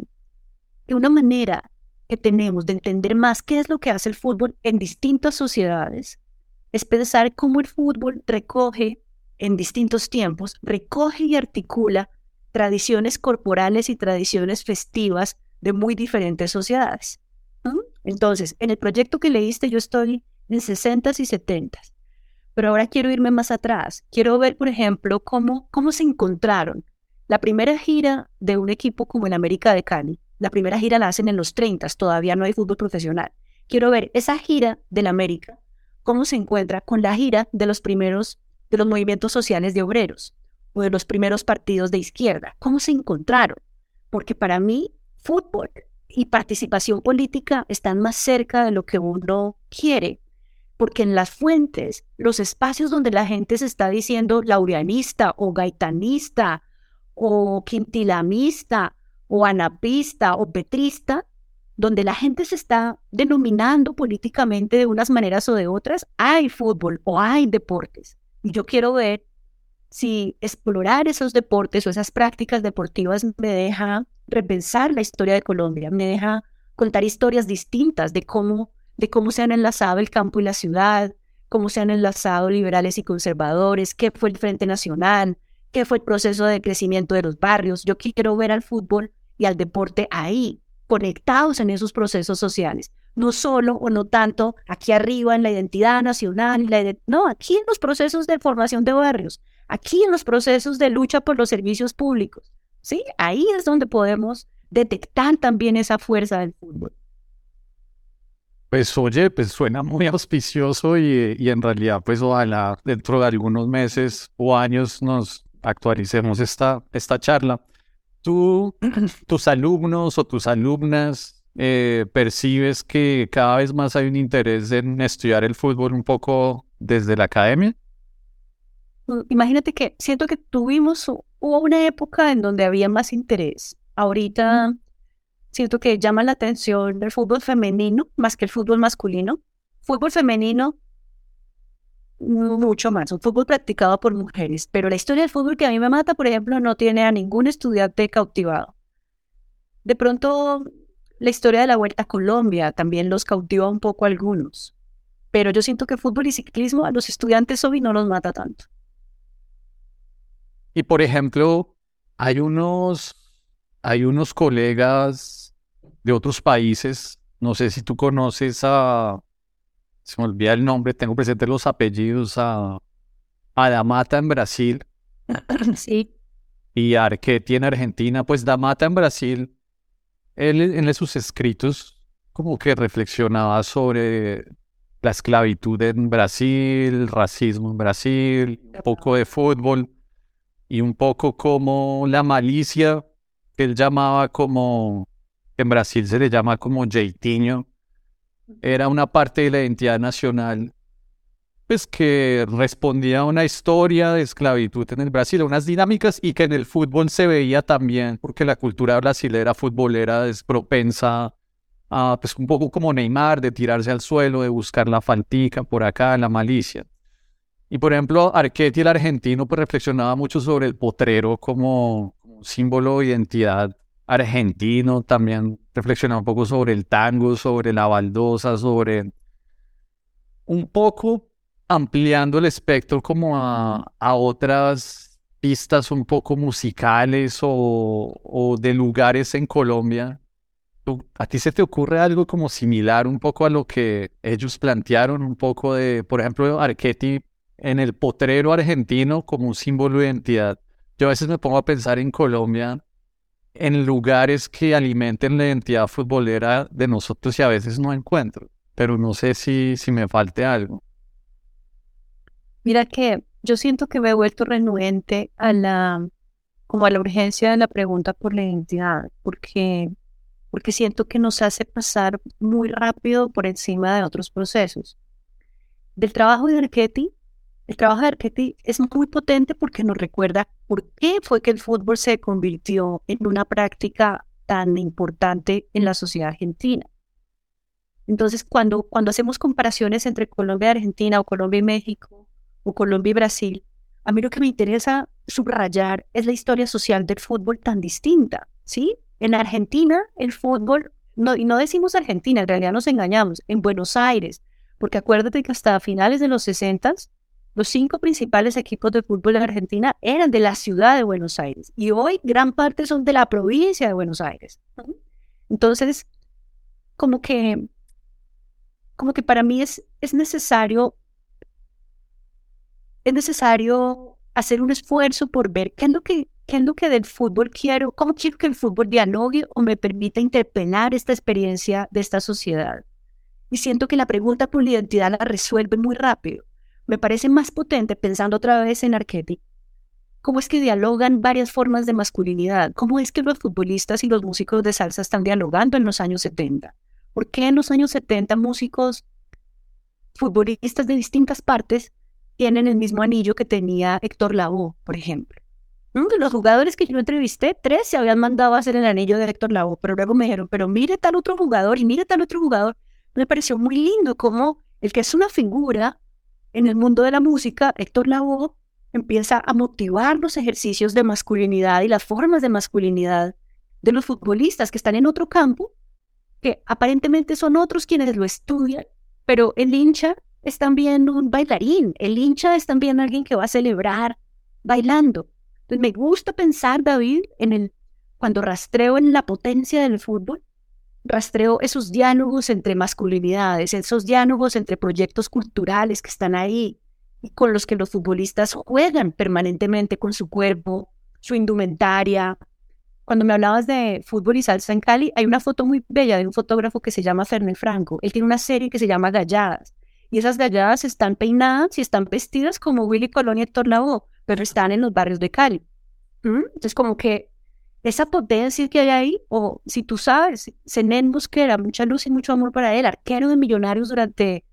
de una manera que tenemos de entender más qué es lo que hace el fútbol en distintas sociedades es pensar cómo el fútbol recoge en distintos tiempos, recoge y articula tradiciones corporales y tradiciones festivas de muy diferentes sociedades. Entonces, en el proyecto que leíste yo estoy en 60s y 70s, pero ahora quiero irme más atrás. Quiero ver, por ejemplo, cómo, cómo se encontraron. La primera gira de un equipo como el América de Cali, la primera gira la hacen en los 30, todavía no hay fútbol profesional. Quiero ver esa gira del América, cómo se encuentra con la gira de los primeros, de los movimientos sociales de obreros o de los primeros partidos de izquierda. ¿Cómo se encontraron? Porque para mí, fútbol y participación política están más cerca de lo que uno quiere. Porque en las fuentes, los espacios donde la gente se está diciendo laureanista o gaitanista o quintilamista o anapista o petrista, donde la gente se está denominando políticamente de unas maneras o de otras, hay fútbol o hay deportes. Y yo quiero ver si explorar esos deportes o esas prácticas deportivas me deja repensar la historia de Colombia, me deja contar historias distintas de cómo, de cómo se han enlazado el campo y la ciudad, cómo se han enlazado liberales y conservadores, qué fue el Frente Nacional, qué fue el proceso de crecimiento de los barrios. Yo quiero ver al fútbol y al deporte ahí, conectados en esos procesos sociales. No solo o no tanto aquí arriba en la identidad nacional, no, aquí en los procesos de formación de barrios, aquí en los procesos de lucha por los servicios públicos. ¿sí? Ahí es donde podemos detectar también esa fuerza del fútbol. Pues oye, pues suena muy auspicioso y, y en realidad pues ojalá dentro de algunos meses o años nos actualicemos esta, esta charla. ¿Tú, tus alumnos o tus alumnas eh, percibes que cada vez más hay un interés en estudiar el fútbol un poco desde la academia? Mm, imagínate que siento que tuvimos, hubo una época en donde había más interés. Ahorita siento que llama la atención el fútbol femenino más que el fútbol masculino. Fútbol femenino mucho más, un fútbol practicado por mujeres, pero la historia del fútbol que a mí me mata, por ejemplo, no tiene a ningún estudiante cautivado. De pronto, la historia de la Vuelta a Colombia también los cautiva un poco a algunos, pero yo siento que fútbol y ciclismo a los estudiantes hoy no los mata tanto. Y por ejemplo, hay unos, hay unos colegas de otros países, no sé si tú conoces a se me olvida el nombre, tengo presente los apellidos a Damata en Brasil. Sí. Y Arquetti en Argentina. Pues Damata en Brasil, él en sus escritos como que reflexionaba sobre la esclavitud en Brasil, racismo en Brasil, un poco de fútbol y un poco como la malicia que él llamaba como, en Brasil se le llama como jeitinho, era una parte de la identidad nacional, pues que respondía a una historia de esclavitud en el Brasil, a unas dinámicas y que en el fútbol se veía también, porque la cultura brasilera futbolera es propensa a, pues un poco como Neymar, de tirarse al suelo, de buscar la faltica por acá, la malicia. Y por ejemplo, Arquetti, el argentino, pues reflexionaba mucho sobre el potrero como, como símbolo de identidad argentino, también reflexionaba un poco sobre el tango, sobre la baldosa, sobre un poco ampliando el espectro como a, otras pistas un poco musicales o, de lugares en Colombia. ¿A ti se te ocurre algo como similar un poco a lo que ellos plantearon? Un poco de, por ejemplo, Arquetti en el potrero argentino como un símbolo de identidad. Yo a veces me pongo a pensar en Colombia en lugares que alimenten la identidad futbolera de nosotros y a veces no encuentro, pero no sé si, si me falte algo. Mira que yo siento que me he vuelto renuente a la, como a la urgencia de la pregunta por la identidad, porque, porque siento que nos hace pasar muy rápido por encima de otros procesos. Del trabajo de Arquetti el trabajo de Arquetti es muy potente porque nos recuerda por qué fue que el fútbol se convirtió en una práctica tan importante en la sociedad argentina. Entonces, cuando, cuando hacemos comparaciones entre Colombia y Argentina o Colombia y México o Colombia y Brasil, a mí lo que me interesa subrayar es la historia social del fútbol tan distinta, ¿sí? En Argentina, el fútbol y no decimos Argentina, en realidad nos engañamos, en Buenos Aires, porque acuérdate que hasta finales de los 60 los cinco principales equipos de fútbol de Argentina eran de la ciudad de Buenos Aires y hoy gran parte son de la provincia de Buenos Aires. Entonces, como que, como que para mí es, es necesario, es necesario hacer un esfuerzo por ver qué es lo que, qué es lo que del fútbol quiero, cómo quiero que el fútbol dialogue o me permita interpelar esta experiencia de esta sociedad. Y siento que la pregunta por la identidad la resuelve muy rápido me parece más potente pensando otra vez en arquetipo. ¿Cómo es que dialogan varias formas de masculinidad? ¿Cómo es que los futbolistas y los músicos de salsa están dialogando en los años 70? ¿Por qué en los años 70 músicos futbolistas de distintas partes tienen el mismo anillo que tenía Héctor Lavoe, por ejemplo? Los jugadores que yo entrevisté, tres se habían mandado a hacer el anillo de Héctor Lavoe, pero luego me dijeron, pero mire tal otro jugador y mire tal otro jugador. Me pareció muy lindo como el que es una figura en el mundo de la música, Héctor Lavoe empieza a motivar los ejercicios de masculinidad y las formas de masculinidad de los futbolistas que están en otro campo, que aparentemente son otros quienes lo estudian, pero el hincha es también un bailarín, el hincha es también alguien que va a celebrar bailando. Entonces me gusta pensar, David, en el cuando rastreo en la potencia del fútbol, rastreo esos diálogos entre masculinidades, esos diálogos entre proyectos culturales que están ahí y con los que los futbolistas juegan permanentemente con su cuerpo, su indumentaria. Cuando me hablabas de fútbol y salsa en Cali, hay una foto muy bella de un fotógrafo que se llama Fernández Franco. Él tiene una serie que se llama Galladas. Y esas galladas están peinadas y están vestidas como Willy Colón y Héctor Lavoe, pero están en los barrios de Cali. ¿Mm? Entonces, como que esa potencia que hay ahí, o si tú sabes, Zenén Mosquera, mucha luz y mucho amor para él, arquero de millonarios durante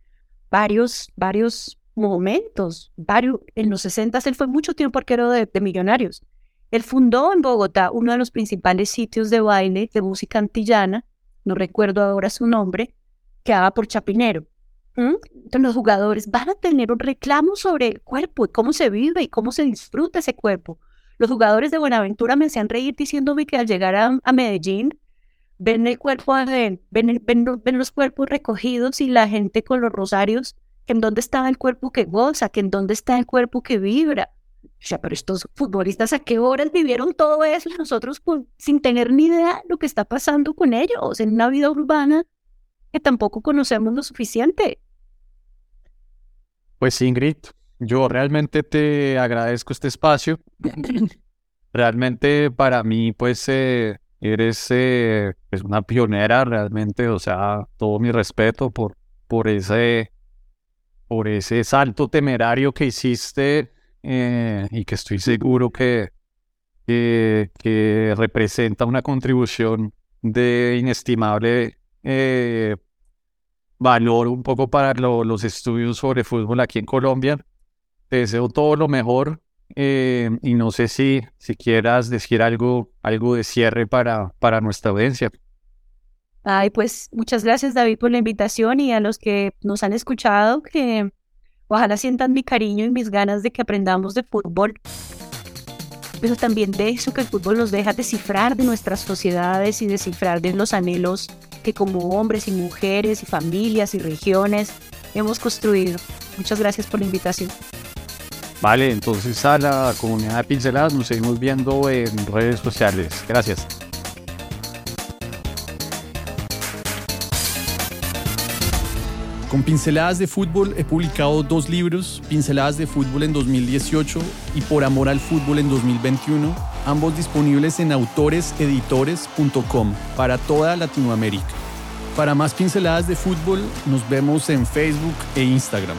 varios, varios momentos, varios, en los 60 él fue mucho tiempo arquero de, millonarios. Él fundó en Bogotá uno de los principales sitios de baile de música antillana, no recuerdo ahora su nombre, que haga por Chapinero. Entonces los jugadores van a tener un reclamo sobre el cuerpo y cómo se vive y cómo se disfruta ese cuerpo. Los jugadores de Buenaventura me hacían reír diciéndome que al llegar a, Medellín ven el cuerpo, ven, ven, los cuerpos recogidos y la gente con los rosarios, en dónde está el cuerpo que goza, que en dónde está el cuerpo que vibra. O sea, pero estos futbolistas a qué horas vivieron todo eso nosotros sin tener ni idea lo que está pasando con ellos en una vida urbana que tampoco conocemos lo suficiente. Pues Ingrid, yo realmente te agradezco este espacio. realmente para mí, pues, eh, eres eh, pues, una pionera realmente, o sea, todo mi respeto por, por, ese, por ese salto temerario que hiciste eh, y que estoy seguro que, que representa una contribución de inestimable valor un poco para los estudios sobre fútbol aquí en Colombia te deseo todo lo mejor eh, y no sé si, si quieras decir algo, algo de cierre para, para nuestra audiencia. Ay, pues muchas gracias David por la invitación y a los que nos han escuchado, que ojalá sientan mi cariño y mis ganas de que aprendamos de fútbol, pero también de eso que el fútbol nos deja descifrar de nuestras sociedades y descifrar de los anhelos que como hombres y mujeres y familias y regiones hemos construido. Muchas gracias por la invitación. Vale, entonces a la comunidad de Pinceladas nos seguimos viendo en redes sociales. Gracias. Con Pinceladas de Fútbol he publicado dos libros, Pinceladas de Fútbol en 2018 y Por Amor al Fútbol en 2021, ambos disponibles en autoreseditores.com para toda Latinoamérica. Para más pinceladas de fútbol, nos vemos en Facebook e Instagram.